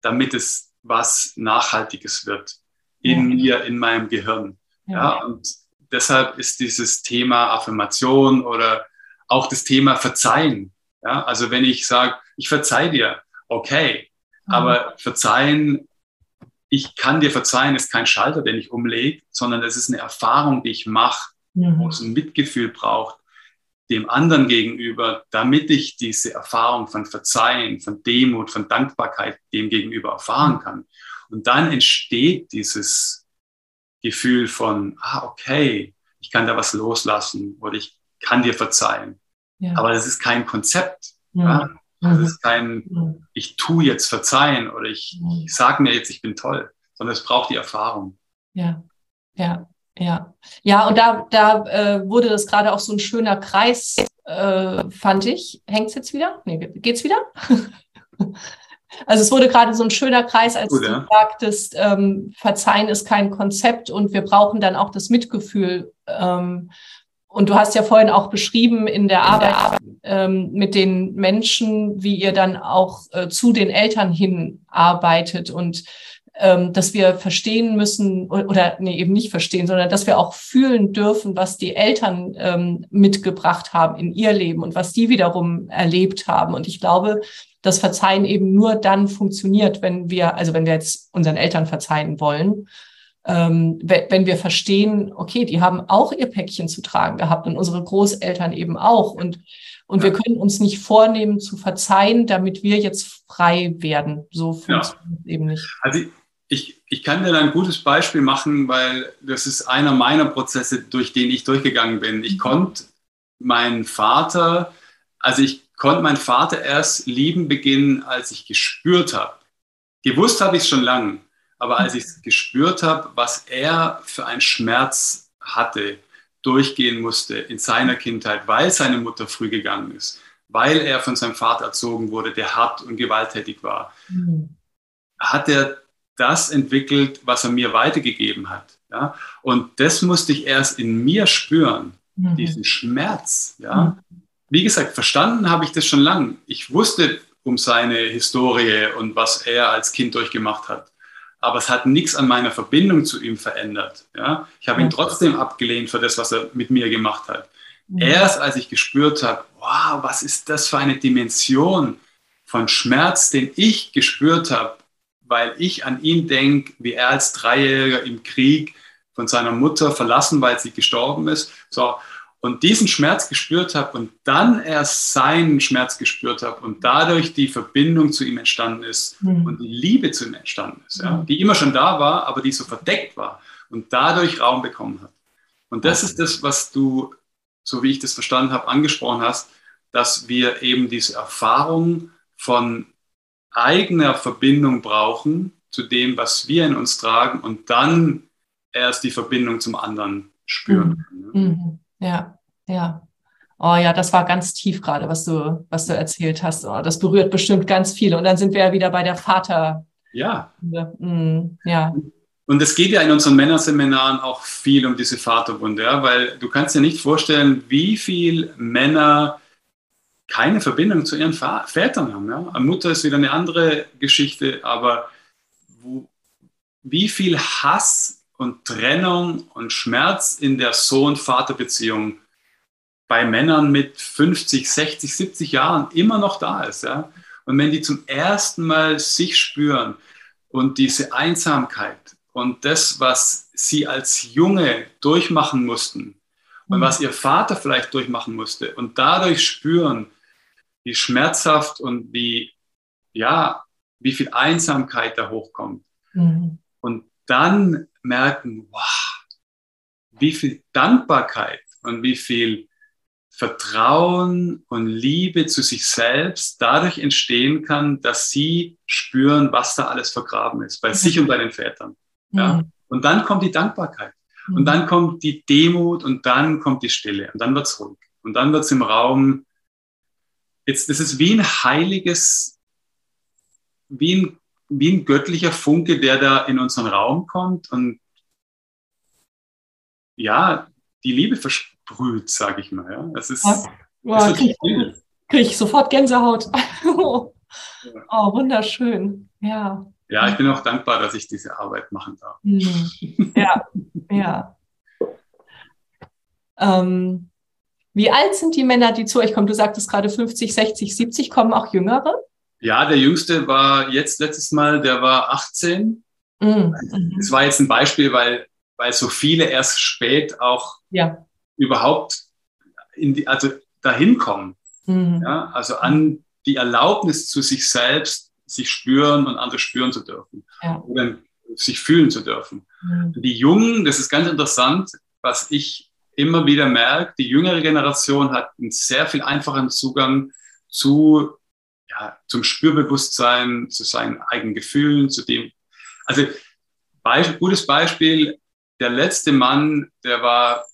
damit es was Nachhaltiges wird in ja. mir, in meinem Gehirn. Ja. ja. und deshalb ist dieses Thema Affirmation oder auch das Thema Verzeihen. Ja, also wenn ich sage, ich verzeih dir, okay, mhm. aber verzeihen, ich kann dir verzeihen, ist kein Schalter, den ich umlege, sondern es ist eine Erfahrung, die ich mache, mhm. wo es ein Mitgefühl braucht dem anderen gegenüber, damit ich diese Erfahrung von Verzeihen, von Demut, von Dankbarkeit dem gegenüber erfahren kann. Und dann entsteht dieses Gefühl von, ah, okay, ich kann da was loslassen oder ich kann dir verzeihen. Ja. Aber das ist kein Konzept. Ja. Das ist kein, ich tue jetzt verzeihen oder ich, ich sage mir jetzt, ich bin toll, sondern es braucht die Erfahrung. Ja, ja. Ja, ja, und da, da äh, wurde das gerade auch so ein schöner Kreis, äh, fand ich. Hängt's jetzt wieder? Nee, geht's wieder? also es wurde gerade so ein schöner Kreis, als Gut, du sagtest, ähm, Verzeihen ist kein Konzept und wir brauchen dann auch das Mitgefühl. Ähm, und du hast ja vorhin auch beschrieben in der Arbeit ähm, mit den Menschen, wie ihr dann auch äh, zu den Eltern hin arbeitet und ähm, dass wir verstehen müssen oder nee, eben nicht verstehen, sondern dass wir auch fühlen dürfen, was die Eltern ähm, mitgebracht haben in ihr Leben und was die wiederum erlebt haben. Und ich glaube, dass Verzeihen eben nur dann funktioniert, wenn wir, also wenn wir jetzt unseren Eltern verzeihen wollen, ähm, wenn wir verstehen, okay, die haben auch ihr Päckchen zu tragen gehabt und unsere Großeltern eben auch. Und, und ja. wir können uns nicht vornehmen zu verzeihen, damit wir jetzt frei werden. So funktioniert ja. es eben nicht. Also ich, ich kann dir da ein gutes Beispiel machen, weil das ist einer meiner Prozesse, durch den ich durchgegangen bin. Ich mhm. konnte meinen Vater, also ich konnte meinen Vater erst lieben beginnen, als ich gespürt habe. Gewusst habe ich es schon lange, aber als ich gespürt habe, was er für einen Schmerz hatte, durchgehen musste in seiner Kindheit, weil seine Mutter früh gegangen ist, weil er von seinem Vater erzogen wurde, der hart und gewalttätig war, mhm. hat er das entwickelt, was er mir weitergegeben hat. Ja? Und das musste ich erst in mir spüren, mhm. diesen Schmerz. Ja? Mhm. Wie gesagt, verstanden habe ich das schon lange. Ich wusste um seine Historie und was er als Kind durchgemacht hat. Aber es hat nichts an meiner Verbindung zu ihm verändert. Ja? Ich habe ihn trotzdem abgelehnt für das, was er mit mir gemacht hat. Mhm. Erst als ich gespürt habe, wow, was ist das für eine Dimension von Schmerz, den ich gespürt habe, weil ich an ihn denke, wie er als Dreijähriger im Krieg von seiner Mutter verlassen, weil sie gestorben ist. So. Und diesen Schmerz gespürt habe und dann erst seinen Schmerz gespürt habe und dadurch die Verbindung zu ihm entstanden ist mhm. und die Liebe zu ihm entstanden ist, ja, die immer schon da war, aber die so verdeckt war und dadurch Raum bekommen hat. Und das ist das, was du, so wie ich das verstanden habe, angesprochen hast, dass wir eben diese Erfahrung von eigener Verbindung brauchen zu dem, was wir in uns tragen und dann erst die Verbindung zum anderen spüren. Mhm. Ja, ja. Oh ja, das war ganz tief gerade, was du, was du erzählt hast. Oh, das berührt bestimmt ganz viele. Und dann sind wir ja wieder bei der Vater. Ja. Mhm. Ja. Und es geht ja in unseren Männerseminaren auch viel um diese Vaterwunde, ja, weil du kannst dir nicht vorstellen, wie viele Männer keine Verbindung zu ihren Vätern haben. Ja? Eine Mutter ist wieder eine andere Geschichte, aber wo, wie viel Hass und Trennung und Schmerz in der Sohn-Vater-Beziehung bei Männern mit 50, 60, 70 Jahren immer noch da ist. Ja? Und wenn die zum ersten Mal sich spüren und diese Einsamkeit und das, was sie als Junge durchmachen mussten und was ihr Vater vielleicht durchmachen musste und dadurch spüren, wie schmerzhaft und wie, ja, wie viel Einsamkeit da hochkommt. Mhm. Und dann merken, wow, wie viel Dankbarkeit und wie viel Vertrauen und Liebe zu sich selbst dadurch entstehen kann, dass sie spüren, was da alles vergraben ist, bei mhm. sich und bei den Vätern. Ja? Mhm. Und dann kommt die Dankbarkeit. Mhm. Und dann kommt die Demut und dann kommt die Stille und dann wird es ruhig. Und dann wird es im Raum jetzt, das ist wie ein heiliges, wie ein, wie ein göttlicher Funke, der da in unseren Raum kommt und ja, die Liebe versprüht, sage ich mal. Ja. Das ist, ja. Ja, kriege krieg ich sofort Gänsehaut. oh, wunderschön. Ja. Ja, ich bin auch dankbar, dass ich diese Arbeit machen darf. Hm. Ja, ja. Ähm, wie alt sind die Männer, die zu euch kommen? Du sagtest gerade 50, 60, 70, kommen auch Jüngere? Ja, der Jüngste war jetzt letztes Mal, der war 18. Mhm. Es war jetzt ein Beispiel, weil, weil so viele erst spät auch ja. überhaupt in die, also dahin kommen. Mhm. Ja, also an die Erlaubnis zu sich selbst, sich spüren und andere spüren zu dürfen. Ja. Oder sich fühlen zu dürfen. Mhm. Die Jungen, das ist ganz interessant, was ich immer wieder merkt, die jüngere Generation hat einen sehr viel einfacheren Zugang zu, ja, zum Spürbewusstsein, zu seinen eigenen Gefühlen, zu dem. Also, Beispiel, gutes Beispiel, der letzte Mann, der war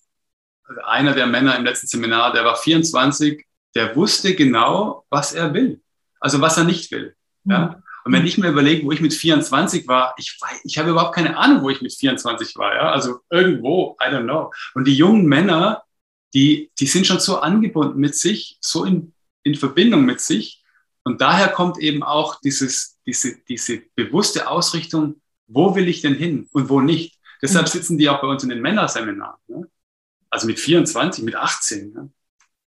also einer der Männer im letzten Seminar, der war 24, der wusste genau, was er will, also was er nicht will. Ja? Mhm. Und wenn ich mir überlege, wo ich mit 24 war, ich, ich habe überhaupt keine Ahnung, wo ich mit 24 war. Ja? Also irgendwo, I don't know. Und die jungen Männer, die, die sind schon so angebunden mit sich, so in, in Verbindung mit sich. Und daher kommt eben auch dieses, diese, diese bewusste Ausrichtung, wo will ich denn hin und wo nicht. Deshalb mhm. sitzen die auch bei uns in den Männerseminaren. Ne? Also mit 24, mit 18. Ne?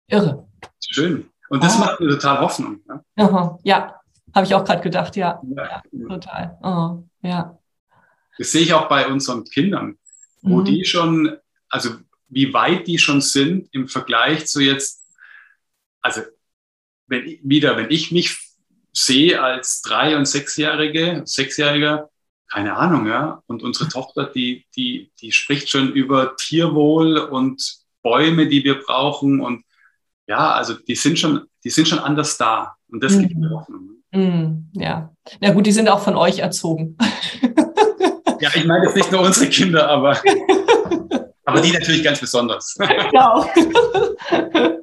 Irre. Schön. Und das oh. macht mir total Hoffnung. Ne? Aha, ja, habe ich auch gerade gedacht, ja. ja, ja total. Oh, ja. Das sehe ich auch bei unseren Kindern, wo mhm. die schon, also wie weit die schon sind im Vergleich zu jetzt, also wenn, wieder, wenn ich mich sehe als drei- und sechsjährige, sechsjähriger, keine Ahnung, ja. Und unsere Tochter, die, die, die spricht schon über Tierwohl und Bäume, die wir brauchen. Und ja, also die sind schon, die sind schon anders da. Und das mhm. gibt mir Hoffnung. Mm, ja. Na gut, die sind auch von euch erzogen. Ja, ich meine jetzt nicht nur unsere Kinder, aber, aber die natürlich ganz besonders. Genau.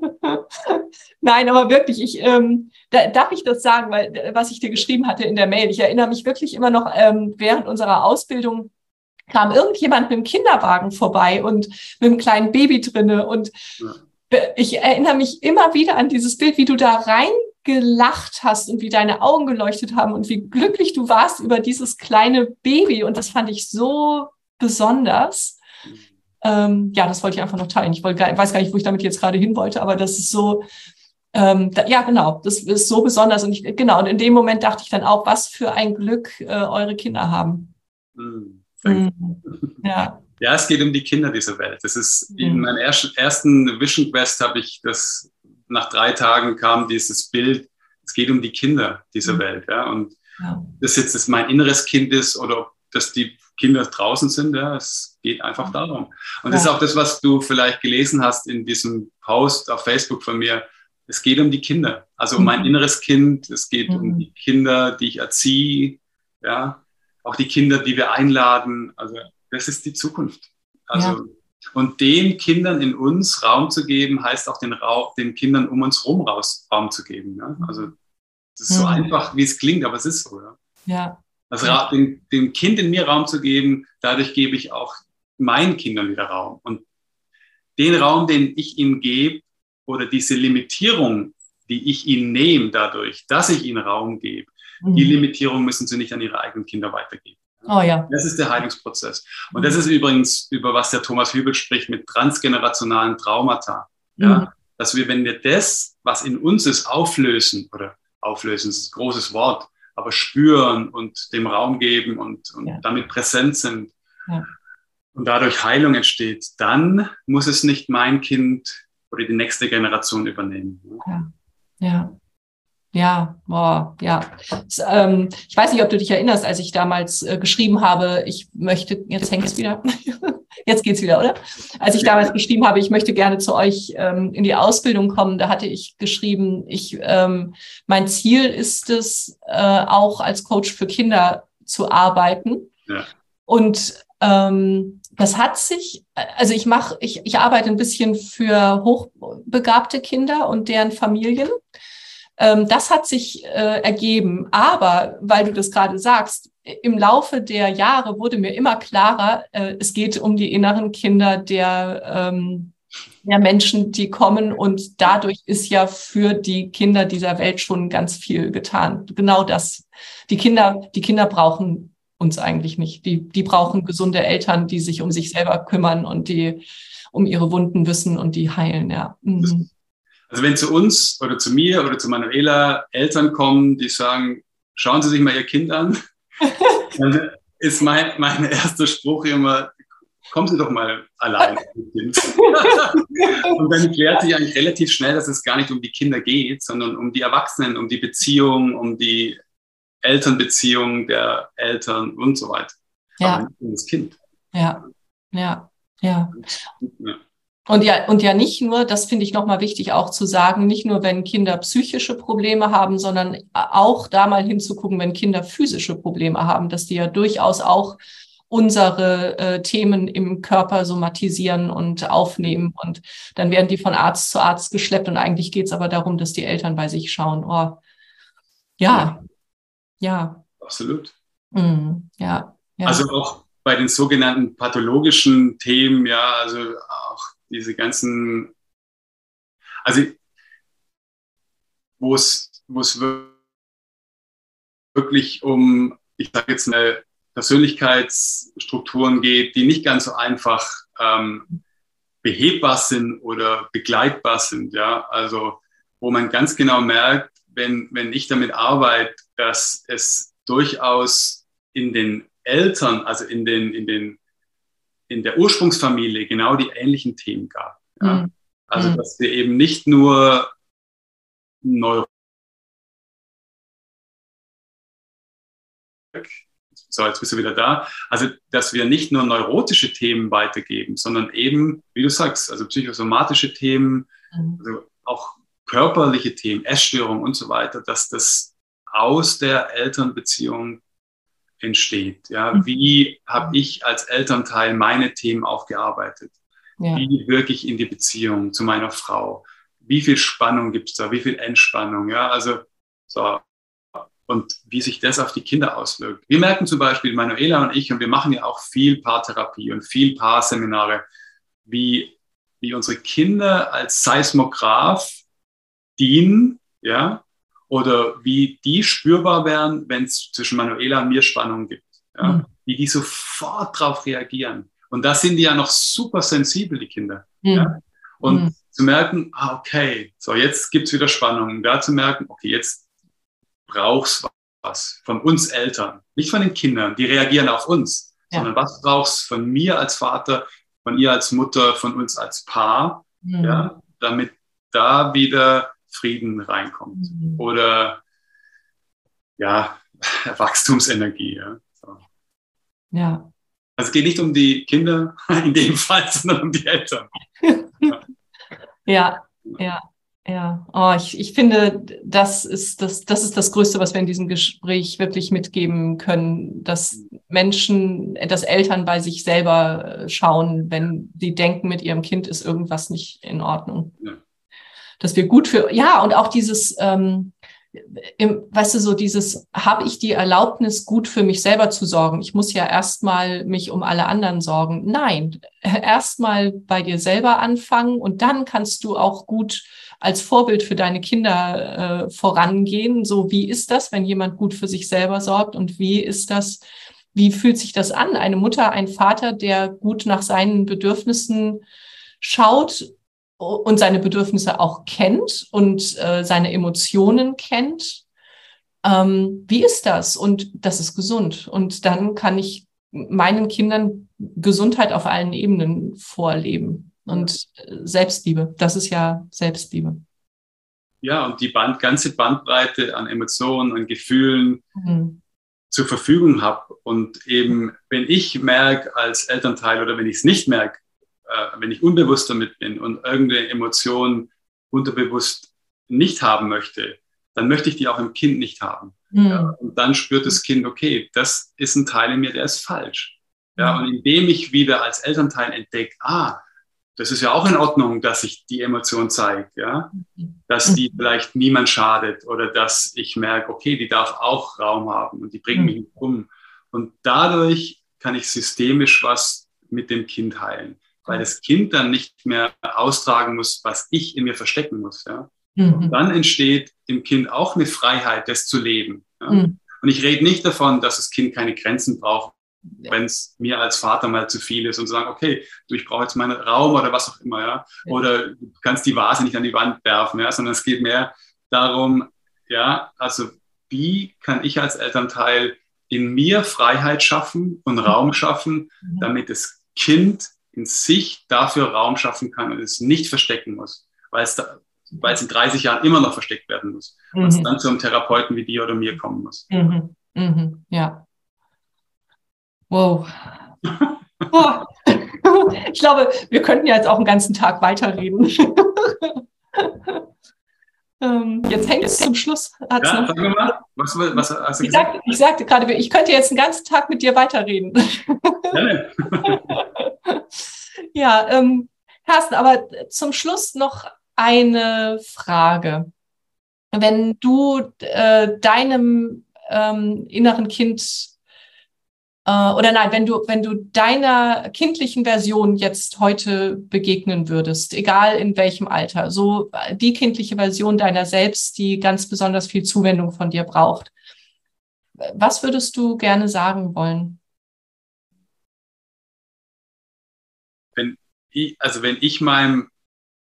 Nein, aber wirklich, ich, ähm, da, darf ich das sagen, weil äh, was ich dir geschrieben hatte in der Mail, ich erinnere mich wirklich immer noch, ähm, während unserer Ausbildung kam irgendjemand mit dem Kinderwagen vorbei und mit einem kleinen Baby drinne und ja. ich erinnere mich immer wieder an dieses Bild, wie du da rein gelacht hast und wie deine Augen geleuchtet haben und wie glücklich du warst über dieses kleine Baby. Und das fand ich so besonders. Ähm, ja, das wollte ich einfach noch teilen. Ich wollte, weiß gar nicht, wo ich damit jetzt gerade hin wollte, aber das ist so, ähm, da, ja, genau, das ist so besonders. Und ich, genau, und in dem Moment dachte ich dann auch, was für ein Glück äh, eure Kinder haben. Mhm. Mhm. Ja, Ja, es geht um die Kinder dieser Welt. Das ist mhm. in meiner ersten Vision Quest habe ich das, nach drei Tagen kam dieses Bild, es geht um die Kinder dieser mhm. Welt. Ja? Und ja. das jetzt das mein inneres Kind ist oder ob das die Kinder draußen sind, ja, es geht einfach darum. Und das ist auch das, was du vielleicht gelesen hast in diesem Post auf Facebook von mir. Es geht um die Kinder, also um mein mhm. inneres Kind. Es geht mhm. um die Kinder, die ich erziehe, ja, auch die Kinder, die wir einladen. Also das ist die Zukunft. Also ja. und den Kindern in uns Raum zu geben, heißt auch den, Raum, den Kindern um uns herum raus Raum zu geben. Ja? Also das ist so mhm. einfach, wie es klingt, aber es ist so. Ja. ja. Also dem, dem Kind in mir Raum zu geben, dadurch gebe ich auch meinen Kindern wieder Raum. Und den Raum, den ich ihnen gebe, oder diese Limitierung, die ich ihnen nehme dadurch, dass ich ihnen Raum gebe, mhm. die Limitierung müssen sie nicht an ihre eigenen Kinder weitergeben. Oh ja. Das ist der Heilungsprozess. Und das ist übrigens, über was der Thomas Hübel spricht, mit transgenerationalen Traumata. Ja? Mhm. Dass wir, wenn wir das, was in uns ist, auflösen, oder auflösen ist ein großes Wort, aber spüren und dem Raum geben und, und ja. damit präsent sind ja. und dadurch Heilung entsteht, dann muss es nicht mein Kind oder die nächste Generation übernehmen. Ja, ja. Ja, boah, ja. Ähm, ich weiß nicht, ob du dich erinnerst, als ich damals äh, geschrieben habe, ich möchte, jetzt hängt es wieder, jetzt geht's wieder, oder? Als ich damals geschrieben habe, ich möchte gerne zu euch ähm, in die Ausbildung kommen, da hatte ich geschrieben, ich, ähm, mein Ziel ist es, äh, auch als Coach für Kinder zu arbeiten. Ja. Und ähm, das hat sich, also ich mache, ich, ich arbeite ein bisschen für hochbegabte Kinder und deren Familien. Ähm, das hat sich äh, ergeben. Aber weil du das gerade sagst, im Laufe der Jahre wurde mir immer klarer, äh, es geht um die inneren Kinder der, ähm, der Menschen, die kommen. Und dadurch ist ja für die Kinder dieser Welt schon ganz viel getan. Genau das. Die Kinder, die Kinder brauchen uns eigentlich nicht. Die, die brauchen gesunde Eltern, die sich um sich selber kümmern und die um ihre Wunden wissen und die heilen, ja. Mhm. Also wenn zu uns oder zu mir oder zu Manuela Eltern kommen, die sagen, schauen Sie sich mal Ihr Kind an, dann ist mein, mein erster Spruch immer, kommen Sie doch mal allein mit Kind. und dann klärt sich eigentlich relativ schnell, dass es gar nicht um die Kinder geht, sondern um die Erwachsenen, um die Beziehung, um die Elternbeziehung der Eltern und so weiter. Ja. Aber um das Kind. Ja, ja, ja. ja. Und ja, und ja nicht nur, das finde ich nochmal wichtig auch zu sagen, nicht nur, wenn Kinder psychische Probleme haben, sondern auch da mal hinzugucken, wenn Kinder physische Probleme haben, dass die ja durchaus auch unsere äh, Themen im Körper somatisieren und aufnehmen. Und dann werden die von Arzt zu Arzt geschleppt. Und eigentlich geht es aber darum, dass die Eltern bei sich schauen. Oh, ja, ja. Absolut. Mm, ja, ja. Also auch bei den sogenannten pathologischen Themen, ja, also auch diese ganzen, also wo es, wo es wirklich um, ich sage jetzt mal, Persönlichkeitsstrukturen geht, die nicht ganz so einfach ähm, behebbar sind oder begleitbar sind. Ja? Also wo man ganz genau merkt, wenn, wenn ich damit arbeite, dass es durchaus in den Eltern, also in, den, in, den, in der Ursprungsfamilie genau die ähnlichen Themen gab. Ja? Mhm. Also, mhm. dass wir eben nicht nur Neuro so, jetzt bist du wieder da. Also, dass wir nicht nur neurotische Themen weitergeben, sondern eben, wie du sagst, also psychosomatische Themen, mhm. also auch körperliche Themen, Essstörungen und so weiter, dass das aus der Elternbeziehung entsteht. Ja, mhm. wie habe ich als Elternteil meine Themen aufgearbeitet? Ja. Wie wirke ich in die Beziehung zu meiner Frau? Wie viel Spannung gibt es da? Wie viel Entspannung? Ja, also so. Und wie sich das auf die Kinder auswirkt. Wir merken zum Beispiel, Manuela und ich, und wir machen ja auch viel Paartherapie und viel Paarseminare, wie, wie unsere Kinder als Seismograph dienen, ja, oder wie die spürbar werden, wenn es zwischen Manuela und mir Spannung gibt. Ja? Mhm. Wie die sofort darauf reagieren. Und da sind die ja noch super sensibel, die Kinder. Mhm. Ja? Und mhm. zu merken, ah, okay, so jetzt gibt es wieder Spannung. Und da zu merken, okay, jetzt brauchst was von uns Eltern, nicht von den Kindern, die reagieren auf uns, ja. sondern was brauchst von mir als Vater, von ihr als Mutter, von uns als Paar, mhm. ja, damit da wieder Frieden reinkommt. Mhm. Oder ja, Wachstumsenergie. Ja. So. ja. Also es geht nicht um die Kinder in dem Fall, sondern um die Eltern. ja, ja. Ja, oh, ich, ich finde, das ist das, das ist das Größte, was wir in diesem Gespräch wirklich mitgeben können, dass Menschen, dass Eltern bei sich selber äh, schauen, wenn sie denken, mit ihrem Kind ist irgendwas nicht in Ordnung. Ja. Dass wir gut für, ja, und auch dieses, ähm, im, weißt du, so dieses, habe ich die Erlaubnis, gut für mich selber zu sorgen? Ich muss ja erstmal mich um alle anderen sorgen. Nein, erstmal bei dir selber anfangen und dann kannst du auch gut als Vorbild für deine Kinder äh, vorangehen. So, wie ist das, wenn jemand gut für sich selber sorgt und wie ist das, wie fühlt sich das an? Eine Mutter, ein Vater, der gut nach seinen Bedürfnissen schaut und seine Bedürfnisse auch kennt und äh, seine Emotionen kennt. Ähm, wie ist das? Und das ist gesund. Und dann kann ich meinen Kindern Gesundheit auf allen Ebenen vorleben und Selbstliebe. Das ist ja Selbstliebe. Ja, und die Band, ganze Bandbreite an Emotionen, an Gefühlen mhm. zur Verfügung habe. Und eben, wenn ich merke als Elternteil oder wenn ich es nicht merke, äh, wenn ich unbewusst damit bin und irgendeine Emotion unterbewusst nicht haben möchte, dann möchte ich die auch im Kind nicht haben. Mhm. Ja, und dann spürt das Kind, okay, das ist ein Teil in mir, der ist falsch. Ja, und indem ich wieder als Elternteil entdecke, ah, das ist ja auch in Ordnung, dass sich die Emotion zeigt, ja, dass die vielleicht niemand schadet oder dass ich merke, okay, die darf auch Raum haben und die bringt mich nicht um. Und dadurch kann ich systemisch was mit dem Kind heilen, weil das Kind dann nicht mehr austragen muss, was ich in mir verstecken muss, ja. Und dann entsteht im Kind auch eine Freiheit, das zu leben. Ja? Mhm. Und ich rede nicht davon, dass das Kind keine Grenzen braucht, ja. wenn es mir als Vater mal zu viel ist und sagen, okay, du, ich brauche jetzt meinen Raum oder was auch immer, ja? ja. Oder du kannst die Vase nicht an die Wand werfen, ja, sondern es geht mehr darum, ja, also wie kann ich als Elternteil in mir Freiheit schaffen und Raum schaffen, mhm. damit das Kind in sich dafür Raum schaffen kann und es nicht verstecken muss, weil es, da, weil es in 30 Jahren immer noch versteckt werden muss mhm. und es dann zu einem Therapeuten wie dir oder mir kommen muss. Mhm. Mhm. Ja, Wow. Oh. Ich glaube, wir könnten ja jetzt auch einen ganzen Tag weiterreden. Ähm, jetzt hängt es zum Schluss. Hat's ja, sag mal, was, was hast du ich gesagt? Sagte, ich sagte gerade, ich könnte jetzt einen ganzen Tag mit dir weiterreden. ja, ähm, Carsten, aber zum Schluss noch eine Frage. Wenn du äh, deinem ähm, inneren Kind äh, oder nein, wenn du, wenn du deiner kindlichen Version jetzt heute begegnen würdest, egal in welchem Alter, so die kindliche Version deiner selbst, die ganz besonders viel Zuwendung von dir braucht, was würdest du gerne sagen wollen? Wenn ich, also wenn ich meinem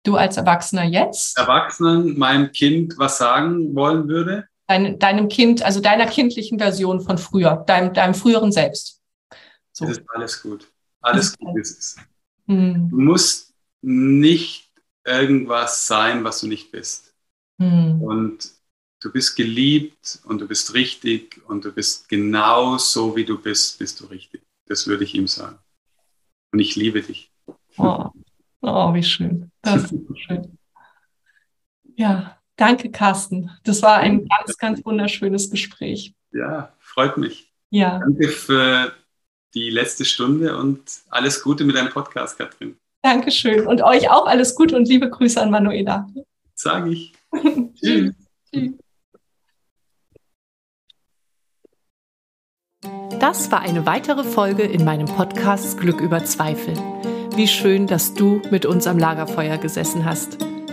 Du als Erwachsener jetzt? Erwachsenen meinem Kind was sagen wollen würde? Dein, deinem Kind, also deiner kindlichen Version von früher, deinem, deinem früheren Selbst. So. Es ist alles gut. Alles gut ist es. Mhm. Du musst nicht irgendwas sein, was du nicht bist. Mhm. Und du bist geliebt und du bist richtig und du bist genau so, wie du bist, bist du richtig. Das würde ich ihm sagen. Und ich liebe dich. Oh, oh wie schön. Das ist schön. Ja, Danke, Carsten. Das war ein ganz, ganz wunderschönes Gespräch. Ja, freut mich. Ja. Danke für die letzte Stunde und alles Gute mit deinem Podcast, Katrin. Dankeschön. Und euch auch alles Gute und liebe Grüße an Manuela. Sage ich. Tschüss. Tschüss. Das war eine weitere Folge in meinem Podcast Glück über Zweifel. Wie schön, dass du mit uns am Lagerfeuer gesessen hast.